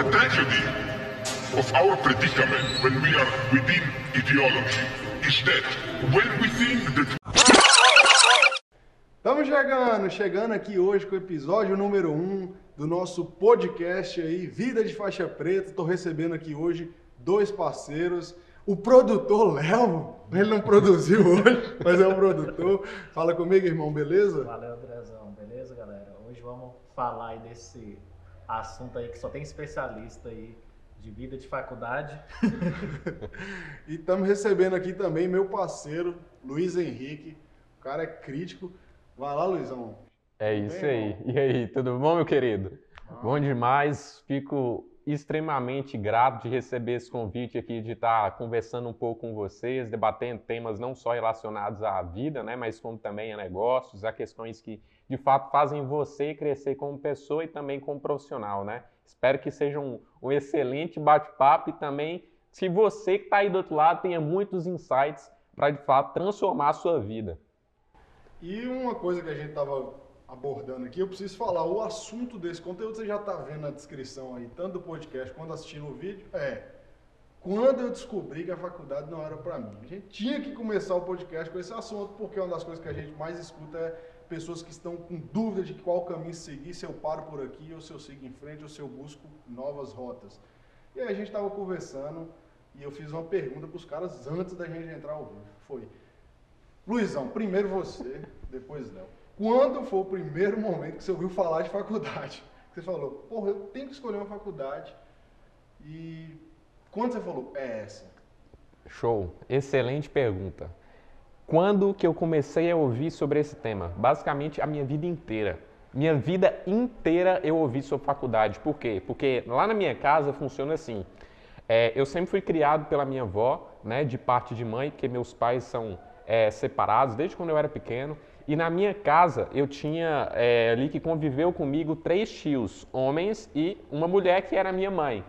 The tragedy of our predicament when we are within ideology is that when we think that Estamos chegando, chegando aqui hoje com o episódio número 1 um do nosso podcast aí, Vida de Faixa Preta. Estou recebendo aqui hoje dois parceiros. O produtor Léo, ele não produziu hoje, mas é o produtor. Fala comigo, irmão, beleza? Valeu, Andrezão. Beleza, galera? Hoje vamos falar aí desse assunto aí que só tem especialista aí de vida de faculdade. e estamos recebendo aqui também meu parceiro, Luiz Henrique. O cara é crítico. Vai lá, Luizão. É isso aí. E aí, tudo bom, meu querido? Ah. Bom demais. Fico extremamente grato de receber esse convite aqui, de estar conversando um pouco com vocês, debatendo temas não só relacionados à vida, né, mas como também a negócios, a questões que de fato fazem você crescer como pessoa e também como profissional, né? Espero que seja um, um excelente bate-papo e também, se você que está aí do outro lado, tenha muitos insights para de fato transformar a sua vida. E uma coisa que a gente estava abordando aqui, eu preciso falar, o assunto desse conteúdo você já está vendo na descrição aí, tanto do podcast quanto assistindo o vídeo, é quando eu descobri que a faculdade não era para mim. A gente tinha que começar o podcast com esse assunto, porque uma das coisas que a gente mais escuta é pessoas que estão com dúvida de qual caminho seguir, se eu paro por aqui, ou se eu sigo em frente, ou se eu busco novas rotas. E aí a gente estava conversando e eu fiz uma pergunta para os caras antes da gente entrar ao vivo. Foi, Luizão, primeiro você, depois Léo quando foi o primeiro momento que você ouviu falar de faculdade? Você falou, porra, eu tenho que escolher uma faculdade. E quando você falou, é essa? Show, excelente pergunta. Quando que eu comecei a ouvir sobre esse tema? Basicamente a minha vida inteira. Minha vida inteira eu ouvi sobre faculdade. Por quê? Porque lá na minha casa funciona assim. É, eu sempre fui criado pela minha avó, né, de parte de mãe, porque meus pais são é, separados desde quando eu era pequeno. E na minha casa eu tinha é, ali que conviveu comigo três tios, homens e uma mulher que era minha mãe.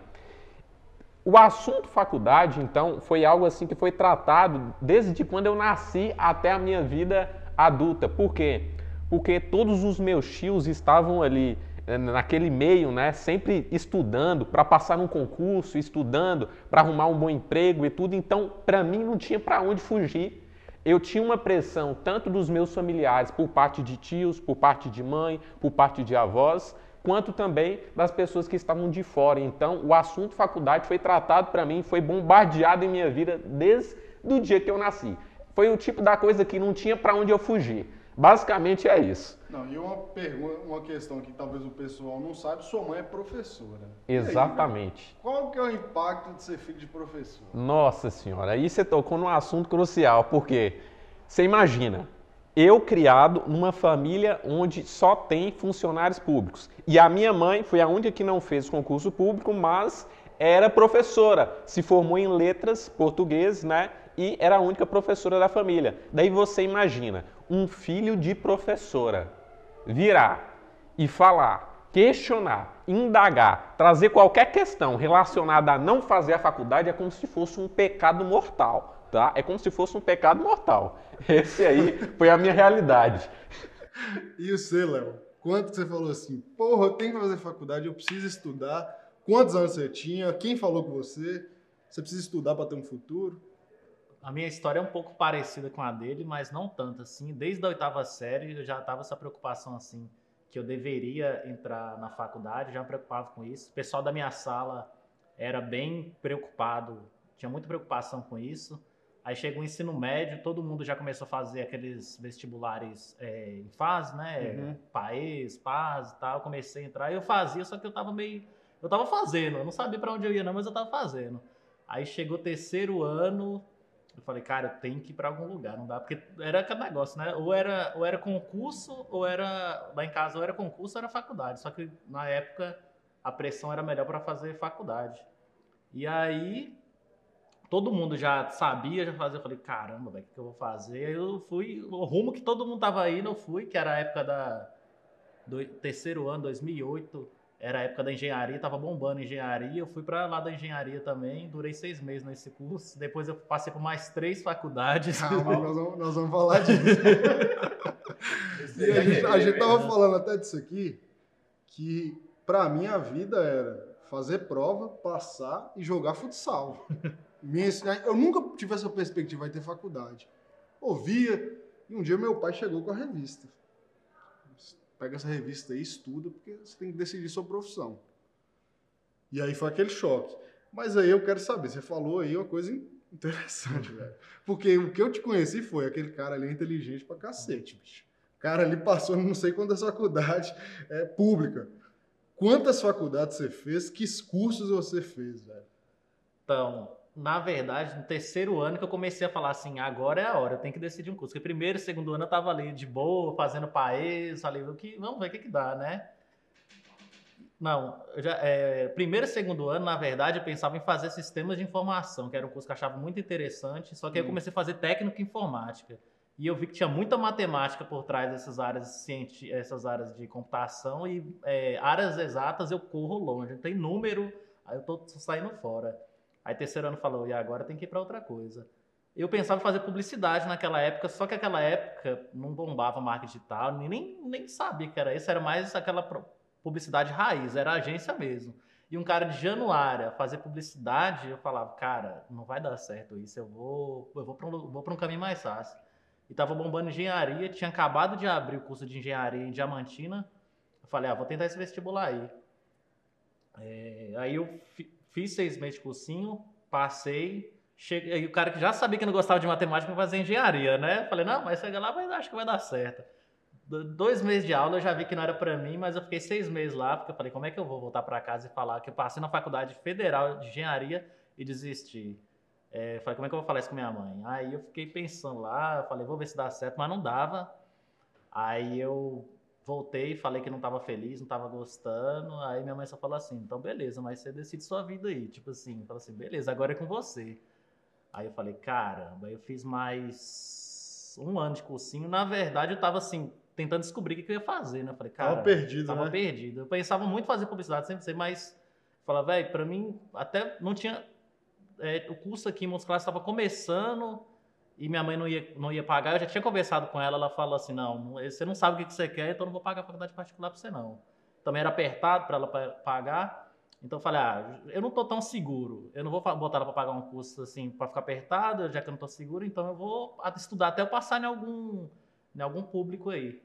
O assunto faculdade, então, foi algo assim que foi tratado desde quando eu nasci até a minha vida adulta. Por quê? Porque todos os meus tios estavam ali é, naquele meio, né, sempre estudando para passar num concurso, estudando para arrumar um bom emprego e tudo. Então, para mim não tinha para onde fugir eu tinha uma pressão tanto dos meus familiares, por parte de tios, por parte de mãe, por parte de avós, quanto também das pessoas que estavam de fora. Então, o assunto faculdade foi tratado para mim, foi bombardeado em minha vida desde o dia que eu nasci. Foi o tipo da coisa que não tinha para onde eu fugir. Basicamente é isso. Não, e uma pergunta, uma questão que talvez o pessoal não sabe, sua mãe é professora. Exatamente. Aí, qual que é o impacto de ser filho de professor? Nossa senhora, aí você tocou num assunto crucial, porque você imagina, eu criado numa família onde só tem funcionários públicos. E a minha mãe foi a única que não fez concurso público, mas era professora, se formou em letras português, né? E era a única professora da família. Daí você imagina, um filho de professora virar e falar, questionar, indagar, trazer qualquer questão relacionada a não fazer a faculdade é como se fosse um pecado mortal, tá? É como se fosse um pecado mortal. Esse aí foi a minha realidade. E você, Léo? Quanto você falou assim, porra, eu tenho que fazer faculdade, eu preciso estudar. Quantos anos você tinha? Quem falou com você? Você precisa estudar para ter um futuro? A minha história é um pouco parecida com a dele, mas não tanto assim. Desde a oitava série eu já estava essa preocupação assim, que eu deveria entrar na faculdade, já me preocupava com isso. O pessoal da minha sala era bem preocupado, tinha muita preocupação com isso. Aí chegou o ensino médio, todo mundo já começou a fazer aqueles vestibulares é, em fase, né? Uhum. PAES, PAS e tal. Eu comecei a entrar, eu fazia, só que eu tava meio. Eu tava fazendo, eu não sabia para onde eu ia, não, mas eu tava fazendo. Aí chegou o terceiro ano, eu falei, cara, eu tenho que ir para algum lugar, não dá, porque era aquele negócio, né? Ou era, ou era concurso, ou era. Lá em casa, ou era concurso, ou era faculdade. Só que na época a pressão era melhor para fazer faculdade. E aí, todo mundo já sabia, já fazia. Eu falei, caramba, o que, que eu vou fazer? Aí eu fui, o rumo que todo mundo tava indo, eu fui, que era a época da, do terceiro ano, 2008 era a época da engenharia, tava bombando a engenharia. Eu fui para lá da engenharia também, durei seis meses nesse curso. Depois eu passei por mais três faculdades. Calma, nós vamos, nós vamos falar disso. e a gente, a gente tava falando até disso aqui, que para mim a vida era fazer prova, passar e jogar futsal. Minha- eu nunca tive essa perspectiva de ter faculdade. Ouvia, e um dia meu pai chegou com a revista. Pega essa revista aí, estuda, porque você tem que decidir sua profissão. E aí foi aquele choque. Mas aí eu quero saber, você falou aí uma coisa interessante, velho. Porque o que eu te conheci foi aquele cara ali é inteligente pra cacete, bicho. O cara ali passou não sei quantas faculdades é, pública. Quantas faculdades você fez? Que cursos você fez, velho? Então, na verdade, no terceiro ano que eu comecei a falar assim, agora é a hora, eu tenho que decidir um curso. Porque primeiro e segundo ano eu tava ali de boa, fazendo país, falei, o que, vamos ver o que que dá, né? Não, já, é, primeiro e segundo ano, na verdade, eu pensava em fazer sistemas de informação, que era um curso que eu achava muito interessante, só que aí eu Hum. comecei a fazer técnico em informática. E eu vi que tinha muita matemática por trás dessas áreas, essas áreas de computação e é, áreas exatas eu corro longe. Tem número, aí eu tô saindo fora. Aí terceiro ano falou, e agora tem que ir para outra coisa. Eu pensava em fazer publicidade naquela época, só que aquela época não bombava marketing digital, nem, nem, sabia que era isso, era mais aquela publicidade raiz, era agência mesmo. E um cara de Januária fazer publicidade, eu falava, cara, não vai dar certo isso, eu vou, eu vou para um, um caminho mais fácil. E tava bombando engenharia, tinha acabado de abrir o curso de engenharia em Diamantina. Eu falei, ah, vou tentar esse vestibular aí. É, aí eu fiz seis meses de cursinho, passei. Cheguei, aí o cara que já sabia que não gostava de matemática foi fazer engenharia, né? Falei, não, mas chega lá, mas acho que vai dar certo. Do- Dois meses de aula eu já vi que não era pra mim, mas eu fiquei seis meses lá, porque eu falei, como é que eu vou voltar pra casa e falar que eu passei na faculdade federal de engenharia e desisti? É, falei, como é que eu vou falar isso com minha mãe? Aí eu fiquei pensando lá, falei, vou ver se dá certo, mas não dava. Aí eu voltei, falei que não estava feliz, não estava gostando. Aí minha mãe só falou assim: então beleza, mas você decide sua vida aí. Tipo assim, falou assim: beleza, agora é com você. Aí eu falei: caramba, eu fiz mais um ano de cursinho. Na verdade, eu tava assim, tentando descobrir o que que eu ia fazer, né? Eu falei: cara, Tava perdido, tava né? perdido. Eu pensava muito em fazer publicidade, sempre sei, mas falava, velho, pra mim, até não tinha. é, o curso aqui em Montes Claros estava começando e minha mãe não ia, não ia pagar. Eu já tinha conversado com ela, ela falou assim: não, você não sabe o que você quer, então não vou pagar a faculdade particular pra você, não. Também era apertado para ela pa- pagar. Então eu falei: ah, eu não tô tão seguro. Eu não vou botar ela para pagar um curso assim para ficar apertado, já que eu não tô seguro, então eu vou estudar até eu passar em algum, em algum público aí.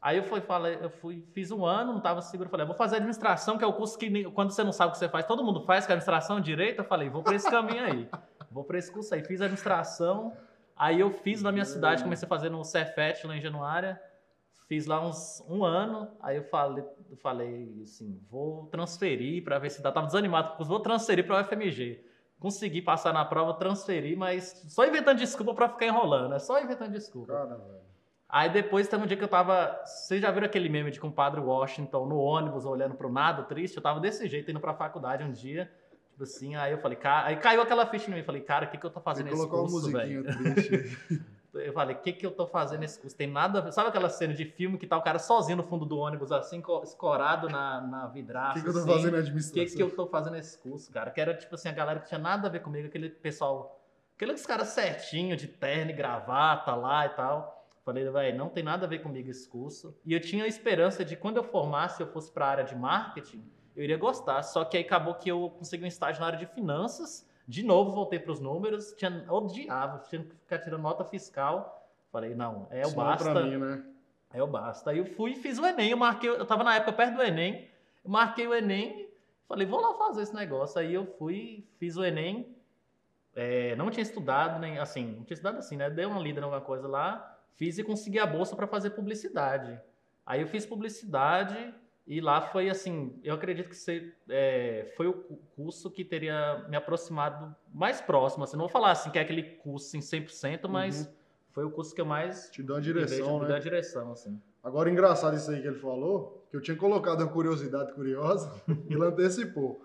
Aí eu fui, falei, eu fui, fiz um ano, não estava seguro, falei, vou fazer administração, que é o curso que quando você não sabe o que você faz, todo mundo faz, que é administração direito. Eu falei, vou para esse caminho aí, vou para esse curso aí. Fiz administração, aí eu fiz na minha cidade, comecei a fazer no Cefet lá em Januária, fiz lá uns um ano, aí eu falei, eu falei assim, vou transferir para ver se dá. Tava desanimado, vou transferir para o FMG. Consegui passar na prova, transferi, mas só inventando desculpa para ficar enrolando, é só inventando desculpa. Cara, velho. Aí depois teve um dia que eu tava. Vocês já viram aquele meme de compadre Washington no ônibus olhando pro nada, triste? Eu tava desse jeito indo pra faculdade um dia. Tipo assim, aí eu falei, cara. Aí caiu aquela ficha em mim. Falei, cara, o que, que eu tô fazendo nesse curso, velho? Eu falei, o que, que eu tô fazendo nesse curso? Tem nada a ver. Sabe aquela cena de filme que tá o cara sozinho no fundo do ônibus, assim, co- escorado na, na O vidraça? que, que eu tô assim? fazendo na O administração? que, que eu tô fazendo nesse curso, cara? Que era, tipo assim, a galera que tinha nada a ver comigo, aquele pessoal, aqueles caras certinho, de terno e gravata lá e tal. Falei, velho, não tem nada a ver comigo esse curso. E eu tinha a esperança de quando eu formasse, eu fosse pra área de marketing, eu iria gostar. Só que aí acabou que eu consegui um estágio na área de finanças. De novo, voltei pros números, tinha, odiava, tinha que ficar tirando nota fiscal. Falei, não, é o Isso não é basta. pra mim, né? Aí eu basta. Aí eu fui e fiz o Enem. Eu marquei, eu tava na época perto do Enem. Marquei o Enem. Falei, vou lá fazer esse negócio. Aí eu fui, fiz o Enem. É, não tinha estudado, nem assim, não tinha estudado assim, né? Dei uma lida em alguma coisa lá. Fiz e consegui a bolsa para fazer publicidade. Aí eu fiz publicidade e lá foi assim, eu acredito que se- é, foi o cu- curso que teria me aproximado mais próximo. Assim, não vou falar assim que é aquele curso em 100%, mas foi o curso que eu mais Te me vejo- direção, me deu né? a direção, assim. Agora, engraçado isso aí que ele falou, que eu tinha colocado uma curiosidade curiosa, ele antecipou.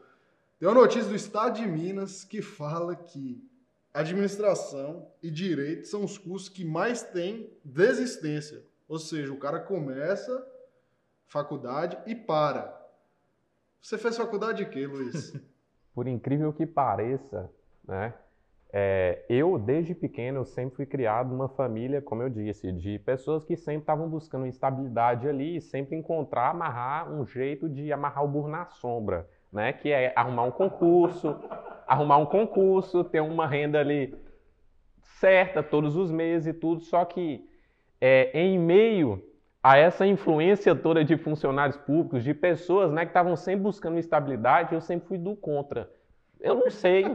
Tem uma notícia do Estado de Minas que fala que administração e direito são os cursos que mais têm desistência. Ou seja, o cara começa faculdade e para. Você fez faculdade de quê, Luiz? Por incrível que pareça, né? é, eu, desde pequeno, eu sempre fui criado numa família, como eu disse, de pessoas que sempre estavam buscando estabilidade ali e sempre encontrar, amarrar um jeito de amarrar o burro na sombra. né? Que é arrumar um concurso, arrumar um concurso, ter uma renda ali certa todos os meses e tudo. Só que é, em meio a essa influência toda de funcionários públicos, de pessoas né, que estavam sempre buscando estabilidade, eu sempre fui do contra. Eu não sei,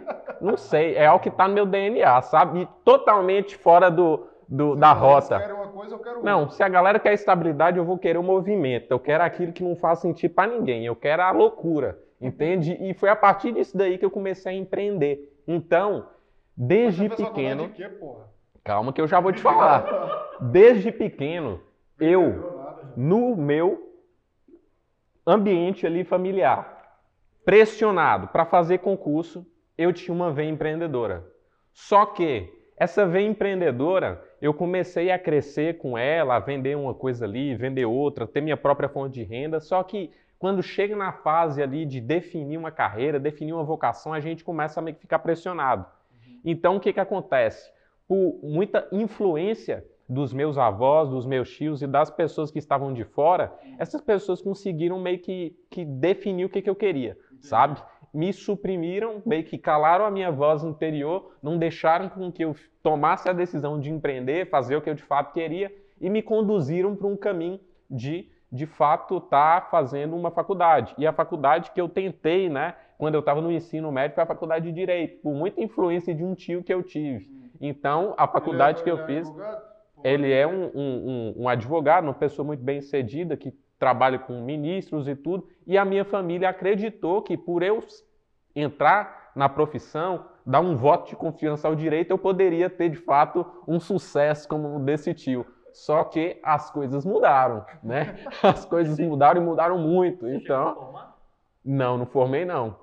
não sei. É algo que está no meu DNA, sabe? E totalmente fora do, do da rota. Coisa, eu quero Não, se a galera quer estabilidade, eu vou querer o movimento. Eu quero aquilo que não faz sentido para ninguém. Eu quero a loucura, entende? E foi a partir disso daí que eu comecei a empreender. Então, desde faculdade pequeno, de quê, porra? calma que eu já vou te falar. Desde pequeno, eu no meu ambiente ali familiar, pressionado para fazer concurso, eu tinha uma veia empreendedora. Só que essa veia empreendedora, eu comecei a crescer com ela, a vender uma coisa ali, vender outra, ter minha própria fonte de renda. Só que quando chega na fase ali de definir uma carreira, definir uma vocação, a gente começa a meio que ficar pressionado. Então o que que acontece? Por muita influência dos meus avós, dos meus tios e das pessoas que estavam de fora, essas pessoas conseguiram meio que, que definir o que, que eu queria, sabe? Me suprimiram, meio que calaram a minha voz interior, não deixaram com que eu tomasse a decisão de empreender, fazer o que eu de fato queria e me conduziram para um caminho de, de fato, estar fazendo uma faculdade. E a faculdade que eu tentei, né, quando eu estava no ensino médio, foi a faculdade de Direito, por muita influência de um tio que eu tive. Então, a faculdade Ele que é- eu é fiz... advogado? Ele é um, um, um, advogado, uma pessoa muito bem sucedida, que trabalha com ministros e tudo, e a minha família acreditou que por eu entrar na profissão, dar um voto de confiança ao direito, eu poderia ter de fato um sucesso como desse tio. Só que as coisas mudaram, né? As coisas mudaram e mudaram muito. Então, não, não formei não.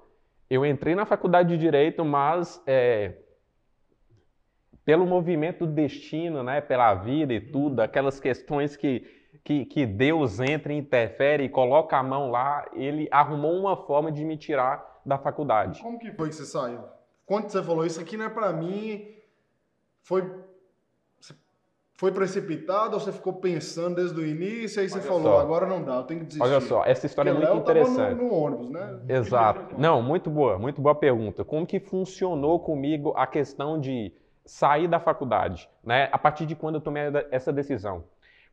Eu entrei na faculdade de direito, mas é, pelo movimento do destino, né, pela vida e tudo, aquelas questões que, que, que Deus entra, e interfere e coloca a mão lá, ele arrumou uma forma de me tirar da faculdade. Como que foi que você saiu? Quando você falou isso aqui não é pra mim, foi foi precipitado ou você ficou pensando desde o início aí você Olha falou, só. agora não dá, eu tenho que desistir. Olha só, essa história é Porque muito Léo tava interessante. No, no ônibus, né? Exato. Não, muito boa, muito boa pergunta. Como que funcionou comigo a questão de sair da faculdade, né? A partir de quando eu tomei essa decisão?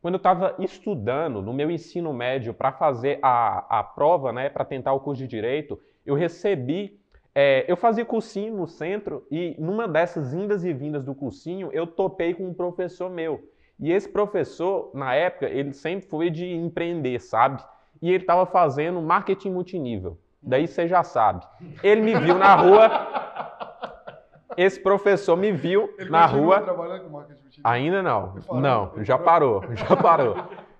Quando eu estava estudando no meu ensino médio para fazer a, a prova, né, para tentar o curso de direito, eu recebi, é, eu fazia cursinho no centro e numa dessas indas e vindas do cursinho eu topei com um professor meu. E esse professor, na época, ele sempre foi de empreender, sabe? E ele estava fazendo marketing multinível. Daí você já sabe. Ele me viu na rua. Esse professor me viu Ele na rua. trabalhando com marketing multinível. Ainda não. Parou? Não, já parou? parou, já parou.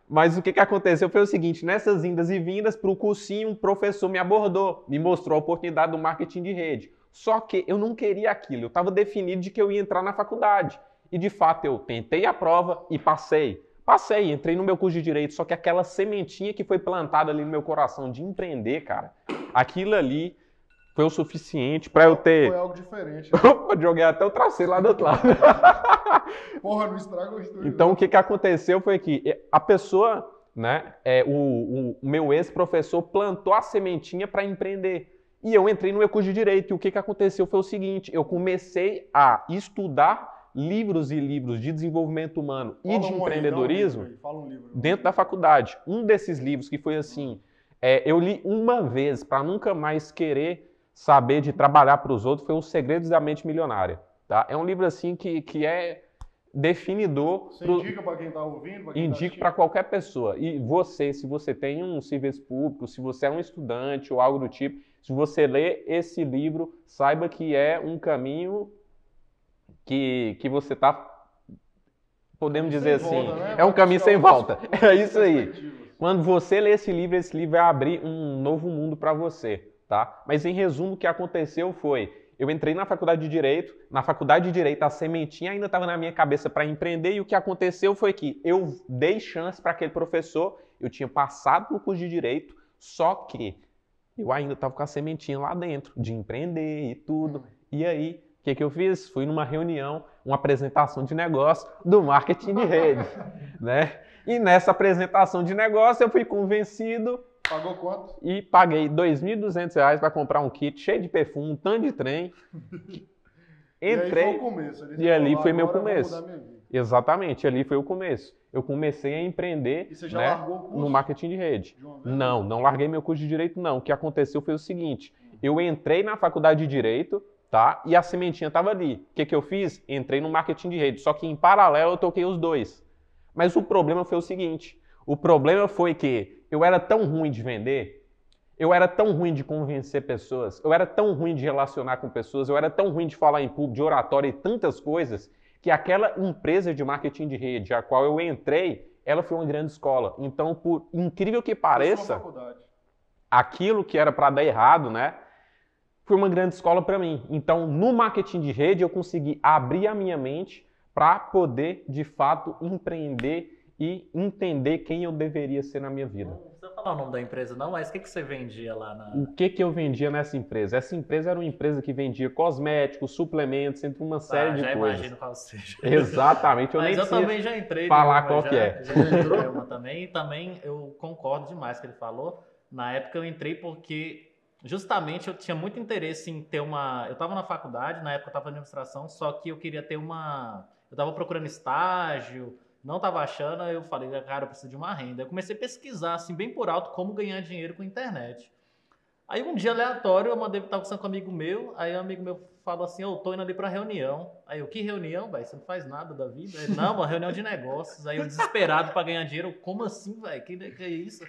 Mas o que, que aconteceu foi o seguinte: nessas indas e vindas para o cursinho, um professor me abordou, me mostrou a oportunidade do marketing de rede. Só que eu não queria aquilo, eu estava definido de que eu ia entrar na faculdade. E de fato eu tentei a prova e passei. Passei, entrei no meu curso de direito, só que aquela sementinha que foi plantada ali no meu coração de empreender, cara, aquilo ali foi o suficiente para eu ter. Foi algo diferente. né? Joguei até o traseiro lá do outro lado. Porra, não estraga o estúdio. Então, não. o que, que aconteceu foi que eh, a pessoa, né, é, o, o meu ex-professor plantou a sementinha para empreender. E eu entrei no meu curso de Direito. E o que, que aconteceu foi o seguinte: eu comecei a estudar livros e livros de desenvolvimento humano e Fala de um empreendedorismo aí, um livro. dentro da faculdade. Um desses livros que foi assim, é, eu li uma vez para nunca mais querer saber de trabalhar para os outros, foi Os Segredos da Mente Milionária. Tá? É um livro assim que, que é definidor. Você pro- indica pra quem tá ouvindo? Pra quem tá Indico assistindo? para qualquer pessoa. E você, se você tem um serviço público, se você é um estudante ou algo do tipo, se você lê esse livro, saiba que é um caminho que, que você está, podemos dizer assim, volta, né? é um caminho sem volta. É isso aí. Quando você lê esse livro, esse livro vai abrir um novo mundo para você, tá? Mas em resumo, o que aconteceu foi, eu entrei na faculdade de Direito, na faculdade de Direito a sementinha ainda estava na minha cabeça para empreender e o que aconteceu foi que eu dei chance para aquele professor, eu tinha passado no curso de Direito, só que eu ainda estava com a sementinha lá dentro de empreender e tudo. E aí, o que, que eu fiz? Fui numa reunião, uma apresentação de negócio do marketing de rede, né? E nessa apresentação de negócio eu fui convencido Pagou quanto? e paguei 2.200 reais para comprar um kit cheio de perfume, um tanto de trem. E Entrei. o começo. E ali foi meu "Agora eu vou começo." Exatamente, ali foi o começo. Eu comecei a empreender E você já né, largou o curso? no marketing de rede. de? Não, não larguei meu curso de direito, não. O que aconteceu foi o seguinte: eu entrei na faculdade de direito, tá? E a sementinha estava ali. O que, que eu fiz? Entrei no marketing de rede. Só que em paralelo eu toquei os dois. Mas o problema foi o seguinte: o problema foi que eu era tão ruim de vender, eu era tão ruim de convencer pessoas, eu era tão ruim de relacionar com pessoas, eu era tão ruim de falar em público, de oratória e tantas coisas, que aquela empresa de marketing de rede, a qual eu entrei, ela foi uma grande escola. Então, por incrível que pareça, aquilo que era para dar errado, né? Foi uma grande escola para mim. Então, no marketing de rede, eu consegui abrir a minha mente para poder, de fato, empreender e entender quem eu deveria ser na minha vida. Não precisa falar o nome da empresa, não, mas o que, que você vendia lá na. O que que eu vendia nessa empresa? Essa empresa era uma empresa que vendia cosméticos, suplementos, entre uma série Ah, de já coisas. imagino qual seja. Exatamente, eu Mas nem eu também já entrei. falar qual já, que é. Já entrei numa também. E também eu concordo demais com o que ele falou. Na época eu entrei porque justamente eu tinha muito interesse em ter uma. Eu estava na faculdade, na época eu estava na administração, só que eu queria ter uma. Eu estava procurando estágio, não estava achando, aí eu falei, cara, eu preciso de uma renda. Eu comecei a pesquisar, assim, bem por alto, como ganhar dinheiro com internet. Aí um dia aleatório, eu mandei estar conversando com um amigo meu, aí um amigo meu falou assim, eu tô indo ali pra reunião. Aí eu, que reunião, velho? Você não faz nada da vida? Ele, não, uma reunião de negócios. Aí eu desesperado pra ganhar dinheiro, como assim, velho? Que, que é isso?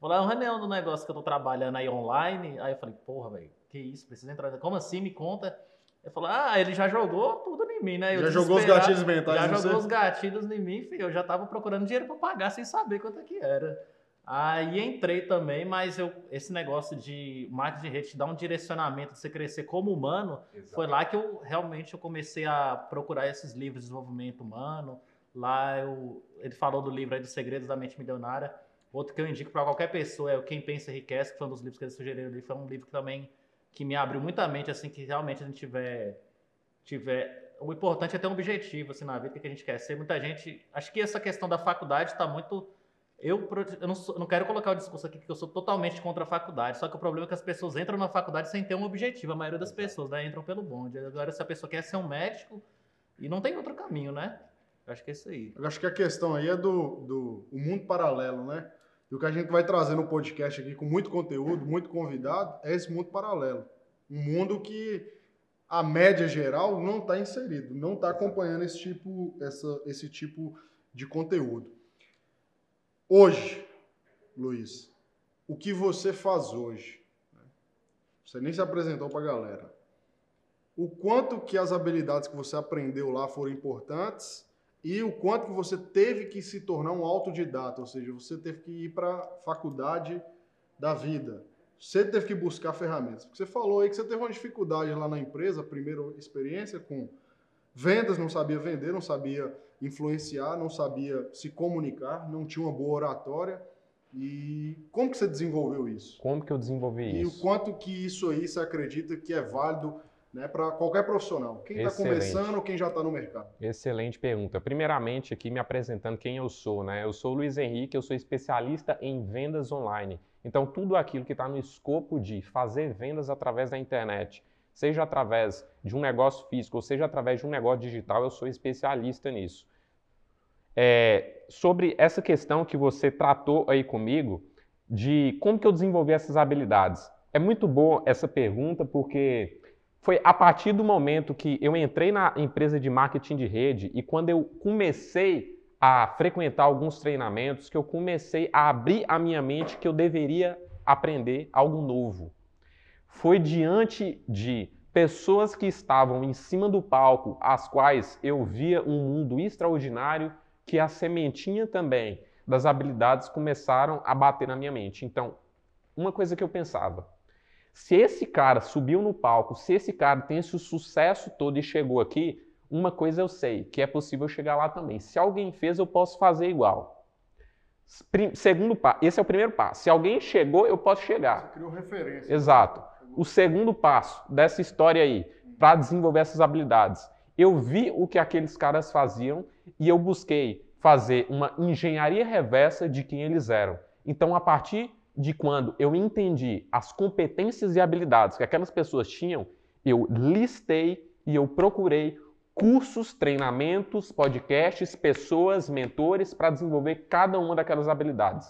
Vou lá, é uma reunião do negócio que eu tô trabalhando aí online. Aí eu falei, porra, velho, que isso? Precisa entrar. Como assim? Me conta. Ele falou, ah, ele já jogou tudo em mim, né? Eu Já jogou os gatilhos mentais Já jogou você? os gatilhos em mim, filho. Eu já tava procurando dinheiro pra pagar sem saber quanto é que era. Aí entrei também, mas eu, esse negócio de marketing de rede te dar um direcionamento de você crescer como humano, foi lá que eu realmente eu comecei a procurar esses livros de desenvolvimento humano. Lá eu, ele falou do livro aí dos Segredos da Mente Milionária. Outro que eu indico para qualquer pessoa é o Quem Pensa Enriquece, que foi um dos livros que ele sugeriu ali. Foi um livro que também que me abriu muita mente, assim, que realmente a gente tiver, tiver... O importante é ter um objetivo, assim, na vida, o que a gente quer ser. Muita gente... Acho que essa questão da faculdade está muito... Eu, eu, não sou- não quero colocar o discurso aqui que eu sou totalmente contra a faculdade, só que o problema é que as pessoas entram na faculdade sem ter um objetivo. A maioria das pessoas né, entram pelo bonde. Agora, se a pessoa quer ser um médico, e não tem outro caminho, né? Eu acho que é isso aí. Eu acho que a questão aí é do, do o mundo paralelo, né? E o que a gente vai trazer no podcast aqui com muito conteúdo, muito convidado, é esse mundo paralelo. Um mundo que a média geral não está inserido, não está acompanhando esse tipo, essa, esse tipo de conteúdo. Hoje, Luiz, o que você faz hoje? Você nem se apresentou para a galera. O quanto que as habilidades que você aprendeu lá foram importantes e o quanto que você teve que se tornar um autodidata, ou seja, você teve que ir para a faculdade da vida. Você teve que buscar ferramentas. Porque você falou aí que você teve uma dificuldade lá na empresa, primeira experiência com vendas, não sabia vender, não sabia influenciar, não sabia se comunicar, não tinha uma boa oratória. E como que você desenvolveu isso? Como que eu desenvolvi E isso? o quanto que isso aí você acredita que é válido né, para qualquer profissional? Quem está começando ou quem já está no mercado? Excelente pergunta. Primeiramente, aqui me apresentando quem eu sou, né? Eu sou o Luiz Henrique, eu sou especialista em vendas online. Então, tudo aquilo que está no escopo de fazer vendas através da internet, seja através de um negócio físico ou seja através de um negócio digital, eu sou especialista nisso. É, sobre essa questão que você tratou aí comigo, de como que eu desenvolvi essas habilidades. É muito boa essa pergunta porque foi a partir do momento que eu entrei na empresa de marketing de rede e quando eu comecei a frequentar alguns treinamentos, que eu comecei a abrir a minha mente que eu deveria aprender algo novo. Foi diante de pessoas que estavam em cima do palco, as quais eu via um mundo extraordinário, que a sementinha também das habilidades começaram a bater na minha mente. Então, uma coisa que eu pensava, se esse cara subiu no palco, se esse cara tem esse sucesso todo e chegou aqui, uma coisa eu sei, que é possível chegar lá também. Se alguém fez, eu posso fazer igual. Segundo passo, esse é o primeiro passo. Se alguém chegou, eu posso chegar. Você criou referência. Exato. O segundo passo dessa história aí, para desenvolver essas habilidades, eu vi o que aqueles caras faziam e eu busquei fazer uma engenharia reversa de quem eles eram. Então, a partir de quando eu entendi as competências e habilidades que aquelas pessoas tinham, eu listei e eu procurei cursos, treinamentos, podcasts, pessoas, mentores para desenvolver cada uma daquelas habilidades.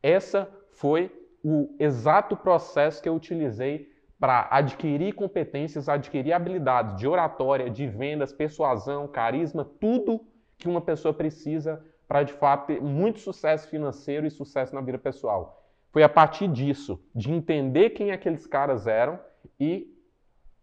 Essa foi o exato processo que eu utilizei para adquirir competências, adquirir habilidades de oratória, de vendas, persuasão, carisma, tudo que uma pessoa precisa para de fato ter muito sucesso financeiro e sucesso na vida pessoal. Foi a partir disso, de entender quem aqueles caras eram e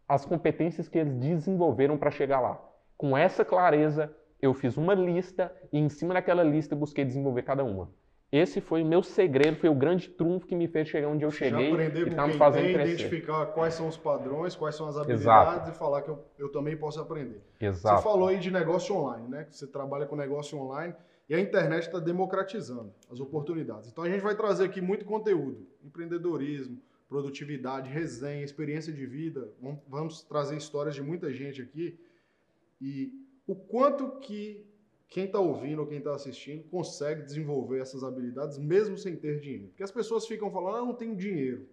as competências que eles desenvolveram para chegar lá. Com essa clareza, eu fiz uma lista e em cima daquela lista busquei desenvolver cada uma. Esse foi o meu segredo, foi o grande trunfo que me fez chegar onde eu cheguei aprender e tá me fazendo tem, crescer. identificar quais são os padrões, quais são as habilidades Exato. e falar que eu, eu também posso aprender. Exato. Você falou aí de negócio online, né? Que você trabalha com negócio online e a internet está democratizando as oportunidades. Então a gente vai trazer aqui muito conteúdo, empreendedorismo, produtividade, resenha, experiência de vida. Vamos- Vamos trazer histórias de muita gente aqui e o quanto que quem está ouvindo ou quem está assistindo consegue desenvolver essas habilidades mesmo sem ter dinheiro. Porque as pessoas ficam falando, ah, não tenho dinheiro.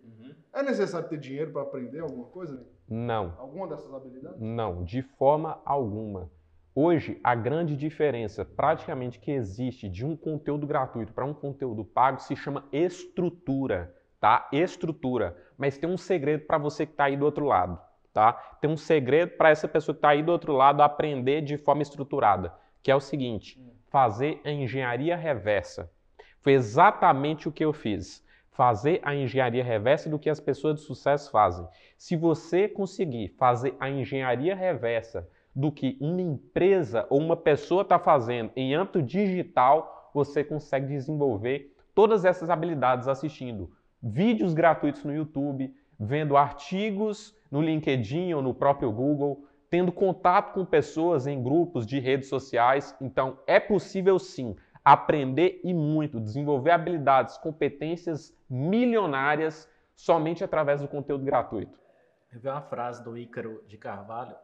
É necessário ter dinheiro para aprender alguma coisa? Né? Não. Alguma dessas habilidades? Não, de forma alguma. Hoje, a grande diferença praticamente que existe de um conteúdo gratuito para um conteúdo pago se chama estrutura, tá? Estrutura. Mas tem um segredo para você que está aí do outro lado, tá? Tem um segredo para essa pessoa que está aí do outro lado aprender de forma estruturada, que é o seguinte: fazer a engenharia reversa. Foi exatamente o que eu fiz. Fazer a engenharia reversa do que as pessoas de sucesso fazem. Se você conseguir fazer a engenharia reversa do que uma empresa ou uma pessoa está fazendo em âmbito digital, você consegue desenvolver todas essas habilidades assistindo vídeos gratuitos no YouTube, vendo artigos no LinkedIn ou no próprio Google, tendo contato com pessoas em grupos de redes sociais. Então, é possível sim aprender e muito, desenvolver habilidades, competências milionárias somente através do conteúdo gratuito. Eu vi uma frase do Ícaro de Carvalho.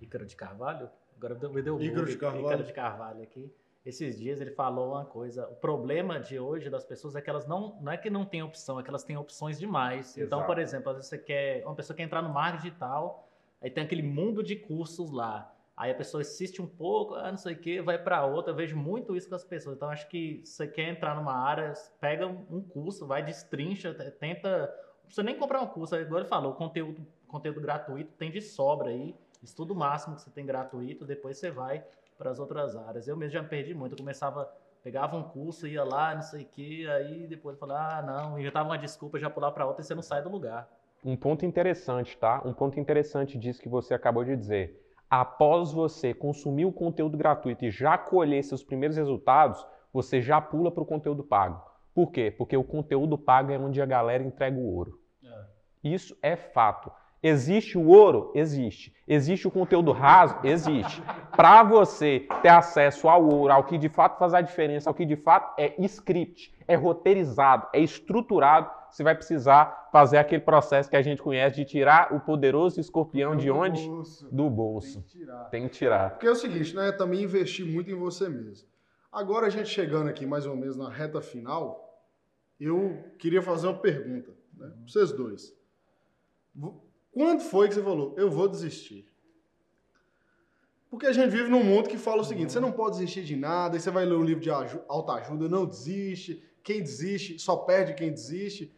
Ícaro de Carvalho? Agora me deu Ícaro de Carvalho. Ícaro de Carvalho aqui. Esses dias ele falou uma coisa. O problema de hoje das pessoas é que elas não. Não é que não têm opção, é que elas têm opções demais. Então, Exato. por exemplo, às vezes você quer. Uma pessoa quer entrar no marketing digital, aí tem aquele mundo de cursos lá. Aí a pessoa assiste um pouco, ah, não sei o que, vai para outra. Eu vejo muito isso com as pessoas. Então, acho que você quer entrar numa área, pega um curso, vai, destrincha, tenta. Não precisa nem comprar um curso. Agora ele falou, conteúdo, conteúdo gratuito tem de sobra aí. Estuda o máximo que você tem gratuito, depois você vai para as outras áreas. Eu mesmo já me perdi muito. Eu começava, pegava um curso, ia lá, não sei o que, aí depois falava, ah, não, inventava uma desculpa, já pular para outra e você não sai do lugar. Um ponto interessante, tá? Um ponto interessante disso que você acabou de dizer. Após você consumir o conteúdo gratuito e já colher seus primeiros resultados, você já pula para o conteúdo pago. Por quê? Porque o conteúdo pago é onde a galera entrega o ouro. Isso é fato. Existe o ouro? Existe. Existe o conteúdo raso? Existe. Para você ter acesso ao ouro, ao que de fato faz a diferença, ao que de fato é script, é roteirizado, é estruturado, você vai precisar fazer aquele processo que a gente conhece de tirar o poderoso escorpião de onde? Bolso. Do Tem bolso. que tirar. Tem que tirar. Porque é o seguinte, né? Também investir muito em você mesmo. Agora a gente chegando aqui mais ou menos na reta final, eu queria fazer uma pergunta, né? Pra vocês dois. Quando foi que você falou, eu vou desistir? Porque a gente vive num mundo que fala o seguinte, você não pode desistir de nada, aí você vai ler um livro de aju- autoajuda, não desiste, quem desiste só perde quem desiste.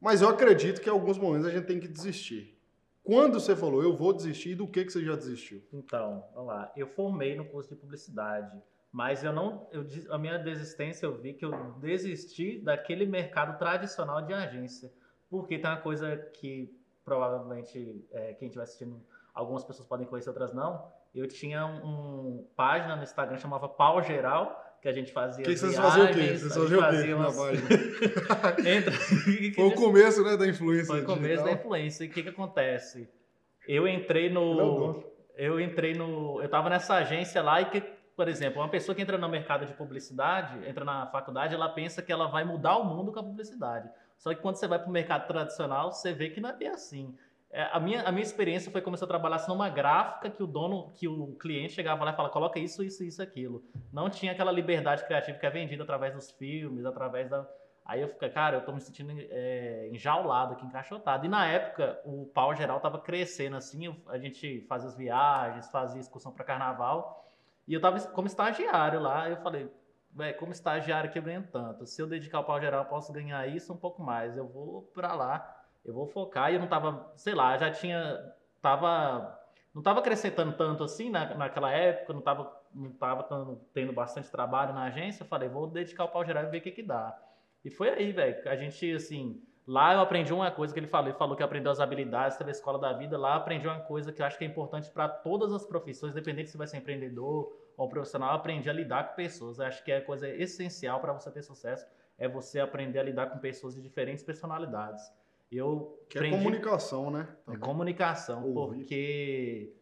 Mas eu acredito que em alguns momentos a gente tem que desistir. Quando você falou, eu vou desistir, do que, que você já desistiu? Então, vamos lá. Eu formei no curso de publicidade, mas eu não, eu, a minha desistência eu vi que eu desisti daquele mercado tradicional de agência, porque tem uma coisa que provavelmente é, quem estiver assistindo, algumas pessoas podem conhecer, outras não. Eu tinha um, um página no Instagram chamava Pau Geral, que a gente fazia Que vocês faziam o quê? Vocês faziam o quê umas-? Entra- Foi o começo, né, da influência Foi o começo digital. da influência. E o que, que acontece? Eu entrei no. Eu entrei no. Eu tava nessa agência lá e que, por exemplo, uma pessoa que entra no mercado de publicidade, entra na faculdade, ela pensa que ela vai mudar o mundo com a publicidade. Só que quando você vai para o mercado tradicional, você vê que não é bem assim. É, a, minha, a minha experiência foi começar a trabalhar numa gráfica que o dono, que o cliente chegava lá e falava, coloca isso, isso, isso, aquilo. Não tinha aquela liberdade criativa que é vendida através dos filmes, através da. Aí eu fiquei, cara, eu tô me sentindo é, enjaulado aqui, encaixotado. E na época, o pau geral tava crescendo, assim, a gente fazia as viagens, fazia excursão para carnaval. E eu tava como estagiário lá, eu falei, velho, como estagiário que eu ganho tanto. Se eu dedicar o pau geral, eu posso ganhar isso um pouco mais. Eu vou para lá, eu vou focar. E eu não tava, sei lá, já tinha, tava, não tava acrescentando tanto assim na, naquela época, não tava, não tava tendo, tendo bastante trabalho na agência. Eu falei, vou dedicar o pau geral e ver o que que dá. E foi aí, velho. A gente, assim, lá eu aprendi uma coisa que ele falou. Ele falou que aprendeu as habilidades, teve a escola da vida. Lá aprendi uma coisa que eu acho que é importante para todas as profissões, independente se vai ser empreendedor ou profissional. Aprendi a lidar com pessoas. Eu acho que é a coisa essencial para você ter sucesso. É você aprender a lidar com pessoas de diferentes personalidades. Eu Que aprendi... é comunicação, né? É comunicação, Ouvir. porque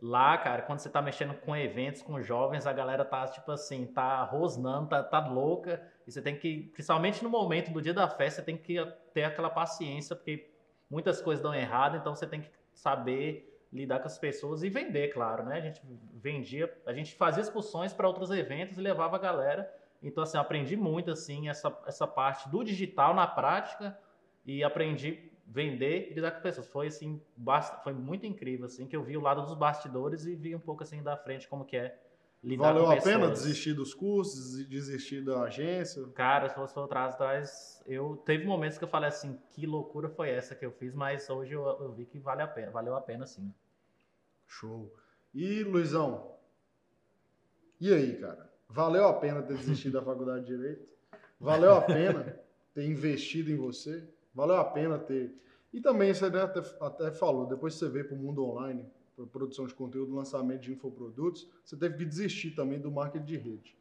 lá, cara, quando você tá mexendo com eventos, com jovens, a galera tá, tipo assim, tá rosnando, tá, tá louca, e você tem que, principalmente no momento do dia da festa, você tem que ter aquela paciência, porque muitas coisas dão errado, então você tem que saber lidar com as pessoas e vender, claro, né? A gente vendia, a gente fazia excursões para outros eventos e levava a galera. Então, assim, aprendi muito, assim, essa, essa parte do digital na prática e aprendi vender e lidar com pessoas. Foi assim, basta, foi muito incrível assim que eu vi o lado dos bastidores e vi um pouco assim da frente como que é lidar Valeu com a pessoas. pena desistir dos cursos, desistir da agência? Cara, se fosse para trás, atrás, eu teve momentos que eu falei assim, que loucura foi essa que eu fiz, mas hoje eu, eu vi que vale a pena, valeu a pena sim. Show. E, Luizão, e aí, cara? Valeu a pena ter desistido da faculdade de Direito? Valeu a pena ter investido em você? Valeu a pena ter... E também, você né, até, até falou, depois que você veio para o mundo online, para produção de conteúdo, lançamento de infoprodutos, você teve que desistir também do marketing de rede.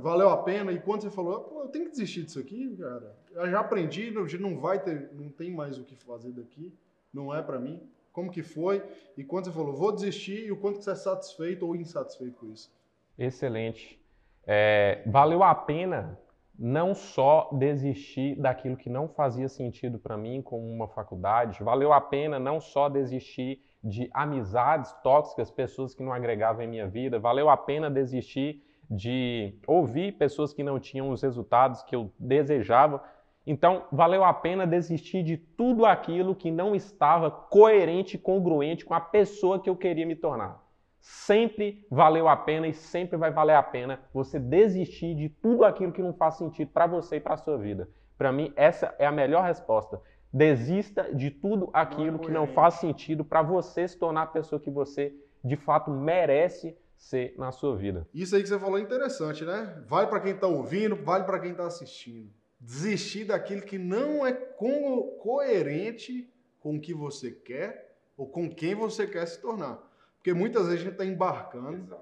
Valeu a pena. E quando você falou, pô, eu tenho que desistir disso aqui, cara. Eu já aprendi, não- não vai ter, não tem mais o que fazer daqui. Não é pra mim. Como que foi? E quando você falou, vou desistir, e o quanto você é satisfeito ou insatisfeito com isso? Excelente. É, valeu a pena não só desistir daquilo que não fazia sentido para mim, como uma faculdade, valeu a pena não só desistir de amizades tóxicas, pessoas que não agregavam em minha vida, valeu a pena desistir de ouvir pessoas que não tinham os resultados que eu desejava. Então, valeu a pena desistir de tudo aquilo que não estava coerente congruente com a pessoa que eu queria me tornar. Sempre valeu a pena e sempre vai valer a pena você desistir de tudo aquilo que não faz sentido para você e para sua vida. Para mim, essa é a melhor resposta. Desista de tudo aquilo que não faz sentido para você se tornar a pessoa que você de fato merece ser na sua vida. Isso aí que você falou é interessante, né? Vale pra quem tá ouvindo, vale pra quem tá assistindo. Desistir daquilo que não é co- coerente com o que você quer ou com quem você quer se tornar. Porque muitas vezes a gente está embarcando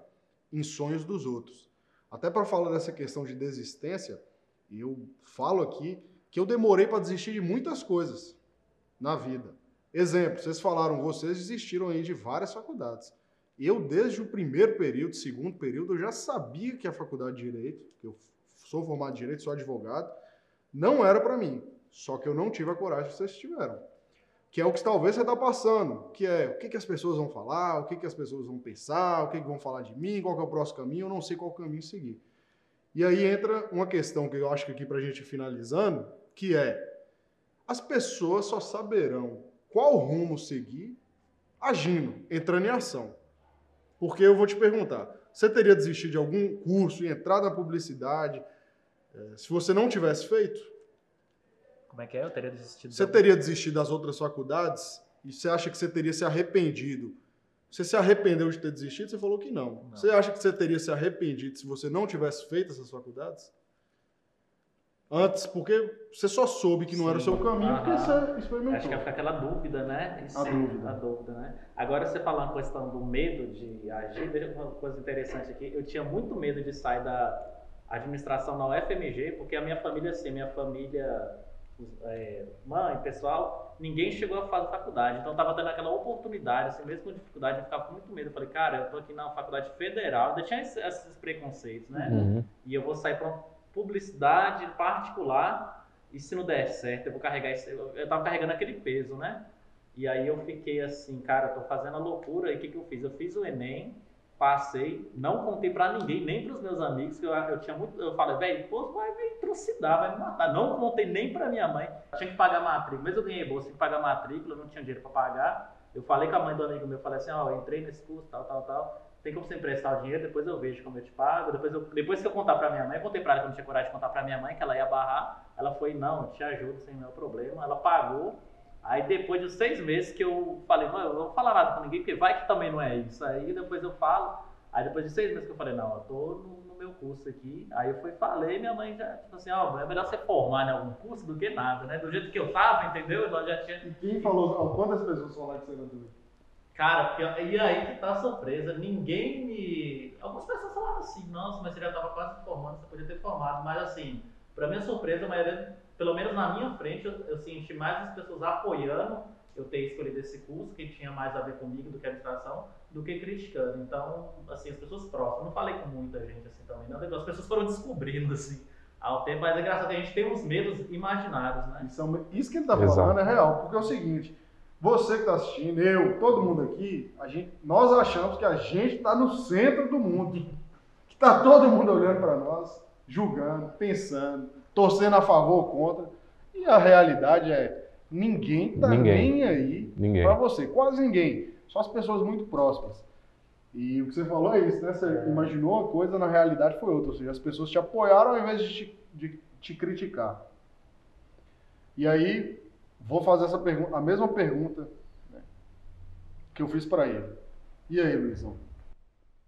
em sonhos dos outros. Até para falar dessa questão de desistência, eu falo aqui que eu demorei para desistir de muitas coisas na vida. Exemplo, vocês falaram, vocês desistiram aí de várias faculdades. Eu, desde o primeiro período, segundo período, eu já sabia que a faculdade de Direito, que eu sou formado em Direito, sou advogado, não era para mim. Só que eu não tive a coragem que vocês tiveram. Que é o que talvez você está passando, que é o que, que as pessoas vão falar, o que, que as pessoas vão pensar, o que, que vão falar de mim, qual é o próximo caminho, eu não sei qual caminho seguir. E aí entra uma questão que eu acho que aqui para a gente finalizando, que é as pessoas só saberão qual rumo seguir agindo, entrando em ação. Porque eu vou te perguntar, você teria desistido de algum curso e entrado na publicidade eh, se você não tivesse feito? Como é que é? Eu teria desistido. Você de- teria desistido das outras faculdades? E você acha que você teria se arrependido? Você se arrependeu de ter desistido? Você falou que não. Não. Você acha que você teria se arrependido se você não tivesse feito essas faculdades? Antes, porque você só soube que não era o seu Sim. caminho porque Aham. você experimentou. Acho que fica aquela dúvida, né? A dúvida. A dúvida, né? Agora você falando a questão do medo de agir, deixa falar uma coisa interessante aqui. Eu tinha muito medo de sair da administração na UFMG, porque a minha família, assim, minha família, é, mãe, pessoal, ninguém chegou a fazer faculdade. Então eu tava tendo aquela oportunidade, assim, mesmo com dificuldade, eu ficava com muito medo. Eu falei, cara, eu tô aqui na faculdade federal, ainda tinha esses, esses preconceitos, né? Uhum. e eu vou sair para publicidade particular e se não der certo eu vou carregar isso. Eu, eu tava carregando aquele peso, né? E aí eu fiquei assim, cara, eu tô fazendo a loucura e o que, que eu fiz? Eu fiz o Enem Passei, não contei pra ninguém, nem pros meus amigos, que eu, eu tinha muito. Eu falei, velho, pô, vai me trucidar, vai me matar. Não contei nem pra minha mãe. Tinha que pagar matrícula, mas eu ganhei bolsa, tinha que pagar matrícula, não tinha dinheiro pra pagar. Eu falei com a mãe do amigo meu, falei assim, ó, eu entrei nesse curso, tal, tal, tal. Tem como você emprestar o dinheiro, depois eu vejo como eu te pago. Depois, eu, depois que eu contar pra minha mãe, eu contei pra ela que eu não tinha coragem de contar pra minha mãe, que ela ia barrar. Ela foi, não, eu te ajudo sem nenhum problema. Ela pagou. Aí depois de seis meses que eu falei, não, eu não vou falar nada com ninguém, porque vai que também não é isso. Aí depois eu falo. Aí depois de seis meses que eu falei, não, eu tô no, no meu curso aqui. Aí eu fui falei, minha mãe já, tipo assim, ó, é melhor você formar em algum curso do que nada, né? Do jeito que eu tava, entendeu? Ela já tinha. E quem falou, quantas pessoas falaram que você era doido? Cara, e aí que tá a surpresa, ninguém me. Algumas pessoas falaram assim, nossa, mas você já tava quase formando, você podia ter formado, mas assim, pra minha surpresa, a maioria, pelo menos na minha frente, eu, eu senti mais as pessoas apoiando eu ter escolhido esse curso, que tinha mais a ver comigo do que a administração, do que criticando. Então, assim, as pessoas próximas, eu não falei com muita gente assim também, não, as pessoas foram descobrindo, assim, ao tempo, mas é engraçado que a gente tem uns medos imaginários, né? Isso, é isso que ele tá Exato. falando é real, porque é o seguinte, você que tá assistindo, eu, todo mundo aqui, a gente, nós achamos que a gente tá no centro do mundo, que tá todo mundo olhando para nós, julgando, pensando, torcendo a favor ou contra, e a realidade é, ninguém tá Ninguém. nem aí Ninguém. para você, quase ninguém, só as pessoas muito próximas. E o que você falou é isso, né? Você imaginou uma coisa, na realidade foi outra. Ou seja, as pessoas te apoiaram ao invés de te, de te criticar. E aí, vou fazer essa pergunta, a mesma pergunta né, que eu fiz para ele. E aí, Luizão?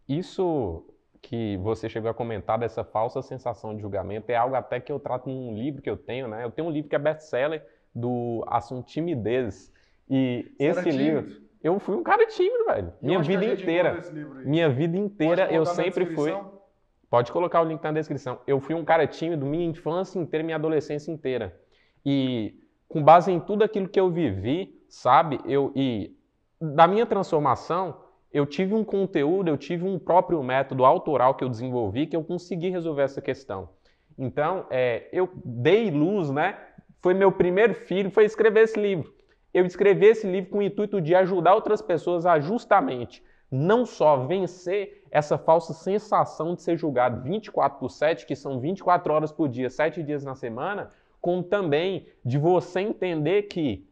Isso que você chegou a comentar dessa falsa sensação de julgamento é algo até que eu trato num livro que eu tenho, né? Eu tenho um livro que é best-seller do assunto timidez. E Você esse livro, eu fui um cara tímido, velho. Minha vida inteira. esse livro aí? Minha vida inteira eu sempre fui. Pode colocar o link na descrição. Eu fui um cara tímido minha infância inteira, minha adolescência inteira. E com base em tudo aquilo que eu vivi, sabe? Eu e da minha transformação, eu tive um conteúdo, eu tive um próprio método autoral que eu desenvolvi que eu consegui resolver essa questão. Então, é, eu dei luz, né? Foi meu primeiro filho, foi escrever esse livro. Eu escrevi esse livro com o intuito de ajudar outras pessoas a justamente não só vencer essa falsa sensação de ser julgado 24 por 7, que são 24 horas por dia, 7 dias na semana, como também de você entender que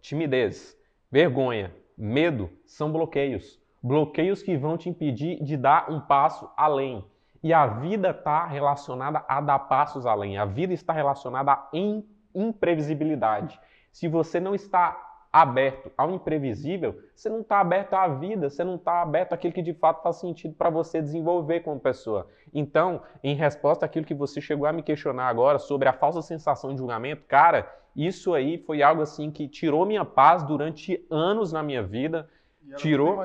timidez, vergonha, medo são bloqueios. Bloqueios que vão te impedir de dar um passo além. E a vida está relacionada a dar passos além. A vida está relacionada à im- imprevisibilidade. Se você não está aberto ao imprevisível, você não está aberto à vida, você não está aberto àquilo que de fato faz sentido para você desenvolver como pessoa. Então, em resposta àquilo que você chegou a me questionar agora sobre a falsa sensação de julgamento, cara, isso aí foi algo assim que tirou minha paz durante anos na minha vida E tirou-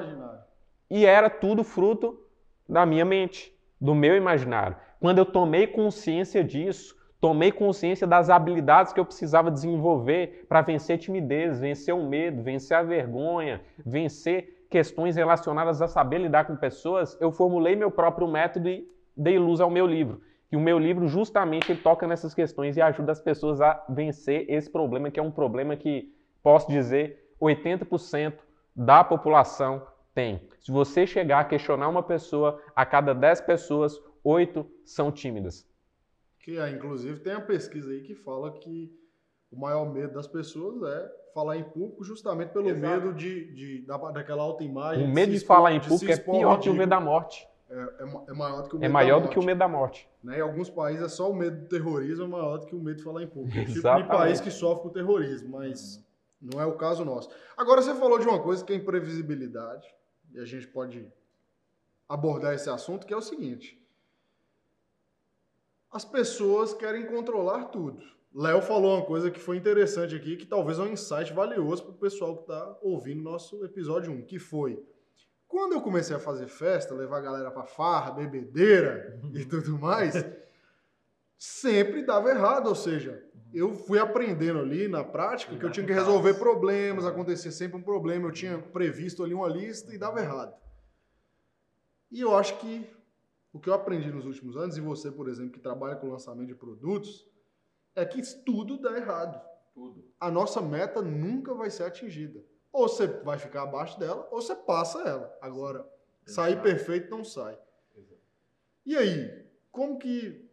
e era tudo fruto da minha mente, do meu imaginário. Quando eu tomei consciência disso, tomei consciência das habilidades que eu precisava desenvolver para vencer timidez, vencer o medo, vencer a vergonha, vencer questões relacionadas a saber lidar com pessoas, eu formulei meu próprio método e dei luz ao meu livro. E o meu livro justamente toca nessas questões e ajuda as pessoas a vencer esse problema, que é um problema que, posso dizer, 80% da população tem. Se você chegar a questionar uma pessoa, a cada 10 pessoas, 8 são tímidas. Que é, inclusive tem a pesquisa aí que fala que o maior medo das pessoas é falar em público justamente pelo Exato. medo de, de- da, daquela autoimagem. O de medo de expor- falar em público é pior que o medo da morte. É, é é maior do que o medo É da maior do morte. que o medo da morte. Né? Em alguns países é só o medo do terrorismo é maior do que o medo de falar em público. Tipo de Exatamente. país que sofre com terrorismo, mas não é o caso nosso. Agora você falou de uma coisa que é imprevisibilidade, e a gente pode abordar esse assunto, que é o seguinte. As pessoas querem controlar tudo. Léo falou uma coisa que foi interessante aqui, que talvez é um insight valioso para o pessoal que está ouvindo nosso episódio 1, que foi quando eu comecei a fazer festa, levar a galera para farra, bebedeira e tudo mais, sempre dava errado, ou seja, eu fui aprendendo ali na prática que eu tinha que resolver problemas, acontecia sempre um problema, eu tinha previsto ali uma lista e dava errado. E eu acho que o que eu aprendi nos últimos anos, e você, por exemplo, que trabalha com lançamento de produtos, é que tudo dá errado. Tudo. A nossa meta nunca vai ser atingida. Ou você vai ficar abaixo dela, ou você passa ela. Agora, Sair Exato. perfeito não sai. E aí, como que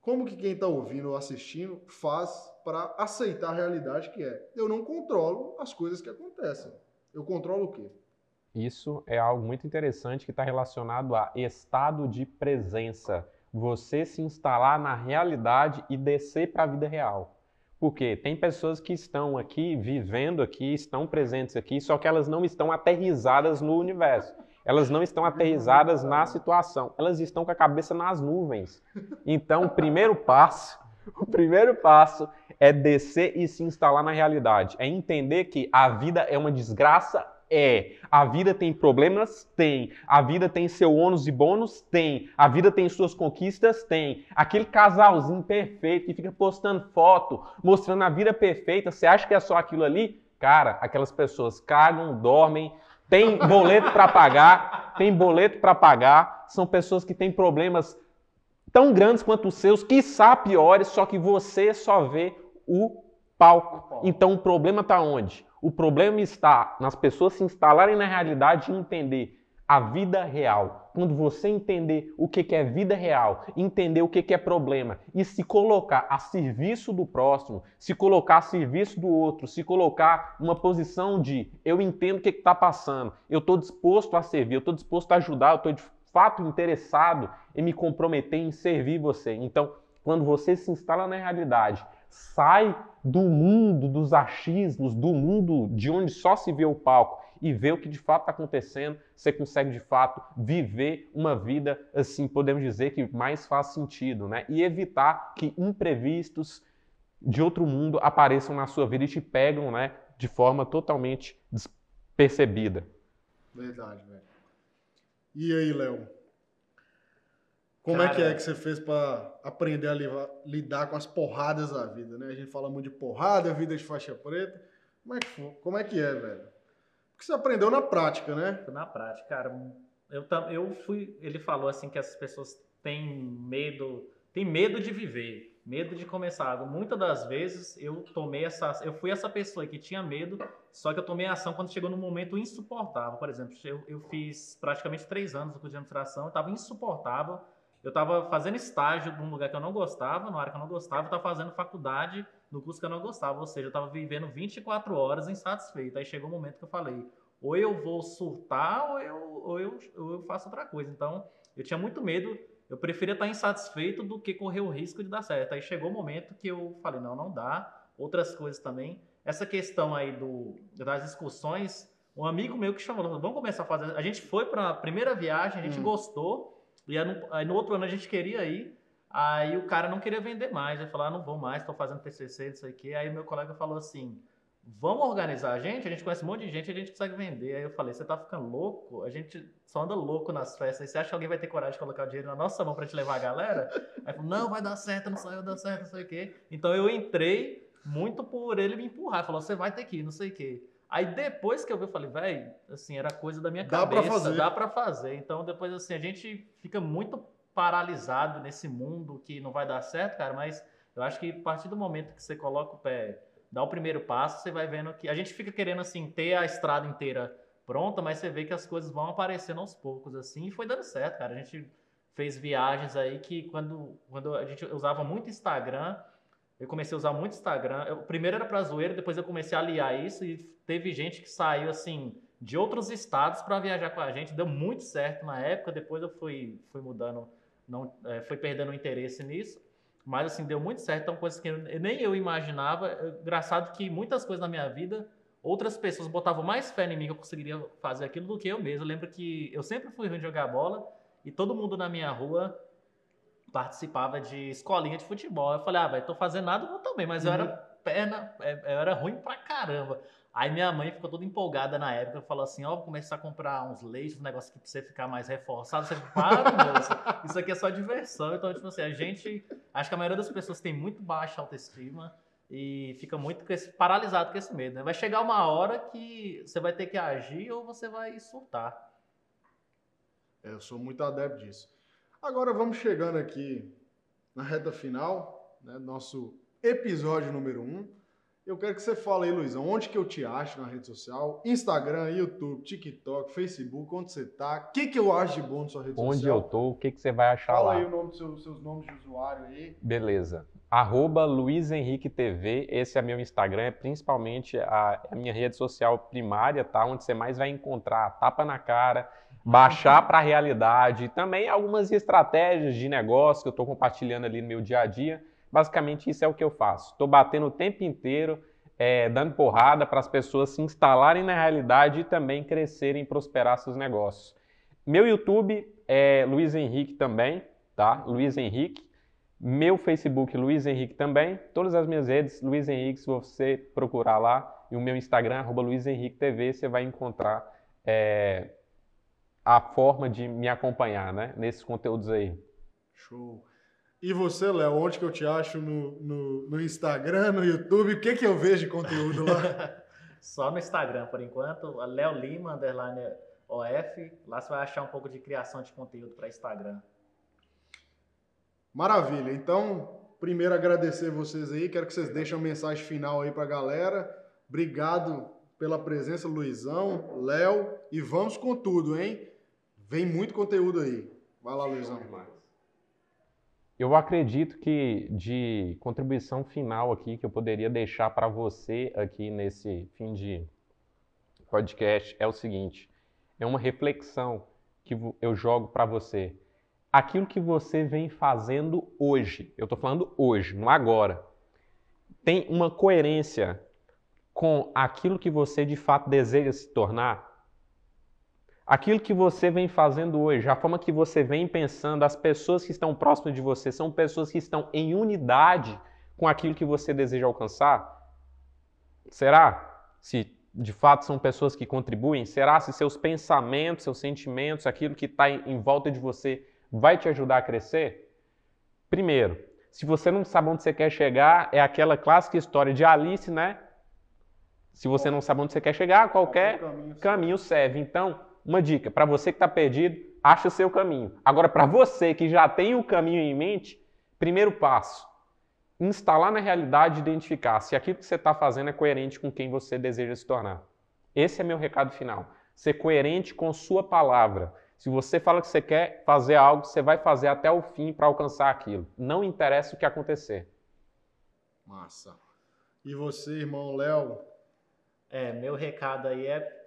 como que quem está ouvindo ou assistindo faz para aceitar a realidade que é? Eu não controlo as coisas que acontecem. Eu controlo o quê? Isso é algo muito interessante que está relacionado a estado de presença. Você se instalar na realidade e descer para a vida real. Porque tem pessoas que estão aqui, vivendo aqui, estão presentes aqui, só que elas não estão aterrizadas no universo. Elas não estão aterrizadas na situação. Elas estão com a cabeça nas nuvens. Então, o primeiro passo, o primeiro passo é descer e se instalar na realidade. É entender que a vida é uma desgraça é. A vida tem problemas? Tem. A vida tem seu ônus e bônus? Tem. A vida tem suas conquistas? Tem. Aquele casalzinho perfeito que fica postando foto, mostrando a vida perfeita, você acha que é só aquilo ali? Cara, aquelas pessoas cagam, dormem, tem boleto para pagar, tem boleto para pagar, são pessoas que têm problemas tão grandes quanto os seus, quiçá piores, só que você só vê o palco. Então o problema está onde? O problema está nas pessoas se instalarem na realidade e entender a vida real. Quando você entender o que é vida real, entender o que é problema e se colocar a serviço do próximo, se colocar a serviço do outro, se colocar numa posição de eu entendo o que está passando, eu estou disposto a servir, eu estou disposto a ajudar, eu estou de fato interessado em me comprometer em servir você. Então, quando você se instala na realidade, sai do mundo dos achismos, do mundo de onde só se vê o palco e vê o que de fato está acontecendo, você consegue de fato viver uma vida assim, podemos dizer que mais faz sentido, né? E evitar que imprevistos de outro mundo apareçam na sua vida e te pegam, né, de forma totalmente despercebida. Verdade, velho. E aí, Léo? Como é que Cara- é que você fez para aprender a liva- lidar com as porradas da vida, né? A gente fala muito de porrada, vida de faixa preta. Como é que, fo- como é, que é, velho? Porque você aprendeu na prática, né? Foi na prática, cara. Eu, eu fui. Ele falou assim que as pessoas têm medo, têm medo de viver, medo de começar algo. Muitas das vezes eu tomei essa, eu fui essa pessoa que tinha medo, só que eu tomei ação quando chegou num momento insuportável. Por exemplo, eu, eu fiz praticamente três anos no curso de administração, eu estava insuportável. Eu estava fazendo estágio num lugar que eu não gostava, numa área que eu não gostava, eu estava fazendo faculdade no curso que eu não gostava, ou seja, eu estava vivendo 24 horas insatisfeito. Aí chegou um momento que eu falei, ou eu vou surtar ou eu, ou eu, ou eu faço outra coisa. Então, eu tinha muito medo, eu preferia estar insatisfeito do que correr o risco de dar certo. Aí chegou o momento que eu falei, não, não dá. Outras coisas também. Essa questão aí do, das excursões, um amigo meu que chamou, vamos começar a fazer. A gente foi para a primeira viagem, a gente Hum. gostou, e aí no, outro ano a gente queria ir. Aí o cara não queria vender mais, ele falou, ah, não vou mais, estou fazendo TCC, não sei o quê. Aí meu colega falou assim, vamos organizar a gente? A gente conhece um monte de gente, a gente consegue vender. Aí eu falei, você tá ficando louco? A gente só anda louco nas festas. Você acha que alguém vai ter coragem de colocar o dinheiro na nossa mão pra gente levar a galera? Aí falou, não, vai dar certo, não saiu, dá certo, não sei o quê. Então eu entrei muito por ele me empurrar. Falou, você vai ter que ir, não sei o quê. Aí depois que eu vi, eu falei, velho, assim, era coisa da minha Dá pra cabeça, fazer. dá pra fazer. Então depois, assim, a gente fica muito paralisado nesse mundo que não vai dar certo, cara, mas eu acho que a partir do momento que você coloca o pé, dá o primeiro passo, você vai vendo que a gente fica querendo assim ter a estrada inteira pronta, mas você vê que as coisas vão aparecendo aos poucos assim, e foi dando certo, cara. A gente fez viagens aí que quando quando a gente usava muito Instagram, eu comecei a usar muito Instagram. Eu, primeiro era pra zoeira, depois eu comecei a aliar isso e teve gente que saiu assim de outros estados para viajar com a gente, deu muito certo na época. Depois eu fui fui mudando, não é, fui perdendo o interesse nisso. Mas assim, deu muito certo, então coisas que eu- nem eu imaginava. Engraçado que muitas coisas na minha vida, outras pessoas botavam mais fé em mim que eu conseguiria fazer aquilo do que eu mesmo. Eu lembro que eu sempre fui ruim de jogar bola e todo mundo na minha rua participava de escolinha de futebol. Eu falei, ah, velho, tô fazendo nada, eu também, mas eu era perna, é, eu era ruim pra caramba. Aí minha mãe ficou toda empolgada na época, falou assim, ó, vou começar a comprar uns leites, um negócio que pra você ficar mais reforçado. Você para, moça, isso aqui é só diversão. Então, tipo assim, a gente, acho que a maioria das pessoas tem muito baixa autoestima e fica muito com esse, paralisado com esse medo, né? Vai chegar uma hora que você vai ter que agir ou você vai surtar. É, Eu sou muito adepto disso. Agora vamos chegando aqui na reta final, né, nosso episódio número 1. Um. Eu quero que você fale aí, Luizão, onde que eu te acho na rede social? Instagram, YouTube, TikTok, Facebook, onde você tá? O que, que eu acho de bom na sua rede Onde social? eu tô, o que, que você vai achar Fala lá? aí o nome dos seus, seus nomes de usuário aí. Beleza. Arroba Luiz Henrique TV, esse é meu Instagram, é principalmente a, a minha rede social primária, tá? Onde você mais vai encontrar tapa na cara, baixar para a realidade, também algumas estratégias de negócio que eu estou compartilhando ali no meu dia a dia. Basicamente, isso é o que eu faço. Estou batendo o tempo inteiro, é, dando porrada para as pessoas se instalarem na realidade e também crescerem e prosperar seus negócios. Meu YouTube é Luiz Henrique também, tá? Luiz Henrique. Meu Facebook, Luiz Henrique também. Todas as minhas redes, Luiz Henrique, se você procurar lá. E o meu Instagram, arroba Luiz Henrique TV, você vai encontrar é, a forma de me acompanhar, né? Nesses conteúdos aí. Show. E você, Léo, onde que eu te acho no, no, no Instagram, no YouTube? O que que eu vejo de conteúdo lá? Só no Instagram, por enquanto. Léo Lima, underline OF. Lá você vai achar um pouco de criação de conteúdo para Instagram. Maravilha. Então, primeiro agradecer vocês aí. Quero que vocês deixem uma mensagem final aí pra galera. Obrigado pela presença, Luizão, Léo. E vamos com tudo, hein? Vem muito conteúdo aí. Vai lá, Luizão. Eu acredito que de contribuição final aqui que eu poderia deixar para você aqui nesse fim de podcast é o seguinte: é uma reflexão que eu jogo para você. Aquilo que você vem fazendo hoje, eu estou falando hoje, não agora, tem uma coerência com aquilo que você de fato deseja se tornar? Aquilo que você vem fazendo hoje, a forma que você vem pensando, as pessoas que estão próximas de você são pessoas que estão em unidade com aquilo que você deseja alcançar? Será? Se de fato são pessoas que contribuem? Será se seus pensamentos, seus sentimentos, aquilo que está em, volta de você vai te ajudar a crescer? Primeiro, se você não sabe onde você quer chegar, é aquela clássica história de Alice, né? Se você não sabe onde você quer chegar, qualquer caminho serve. Então, uma dica, para você que está perdido, acha o seu caminho. Agora, para você que já tem o caminho em mente, primeiro passo, instalar na realidade e identificar se aquilo que você está fazendo é coerente com quem você deseja se tornar. Esse é meu recado final. Ser coerente com sua palavra. Se você fala que você quer fazer algo, você vai fazer até o fim para alcançar aquilo. Não interessa o que acontecer. Massa. E você, irmão Léo? É, meu recado aí é,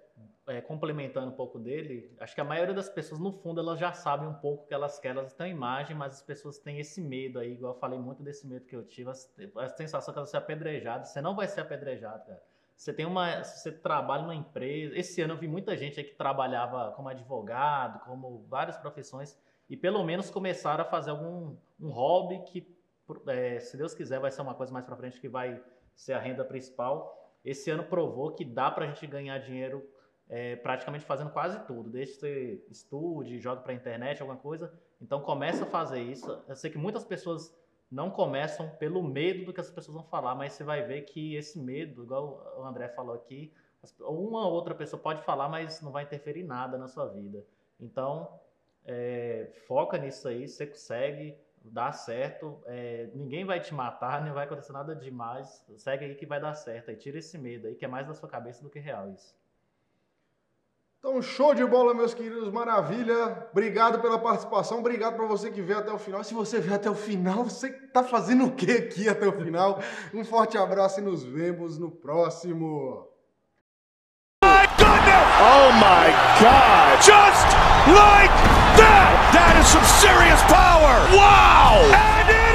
é, complementando um pouco dele. Acho que a maioria das pessoas, no fundo, elas já sabem um pouco que elas querem, elas têm imagem, mas as pessoas têm esse medo aí, igual eu falei muito desse medo que eu tive, a, a sensação que elas ser apedrejadas. Você não vai ser apedrejado, cara. Você tem uma. Você trabalha numa empresa. Esse ano eu vi muita gente aí que trabalhava como advogado, como várias profissões, e pelo menos começaram a fazer algum um hobby que, é, se Deus quiser, vai ser uma coisa mais pra frente que vai ser a renda principal. Esse ano provou que dá pra gente ganhar dinheiro é, praticamente fazendo quase tudo. Desde que você estude, jogue pra internet, alguma coisa. Então começa a fazer isso. Eu sei que muitas pessoas não começam pelo medo do que as pessoas vão falar, mas você vai ver que esse medo, igual o André falou aqui, uma ou outra pessoa pode falar, mas não vai interferir em nada na sua vida. Então, é, foca nisso aí, você consegue, dá certo, é, ninguém vai te matar, não vai acontecer nada demais, segue aí que vai dar certo, aí tira esse medo aí, que é mais da sua cabeça do que real isso. Então, show de bola, meus queridos, maravilha. Obrigado pela participação, obrigado para você que veio até o final. Se você veio até o final, você tá fazendo o que aqui até o final? Um forte abraço e nos vemos no próximo. Oh my God! Just like that! That is some serious power! Wow! And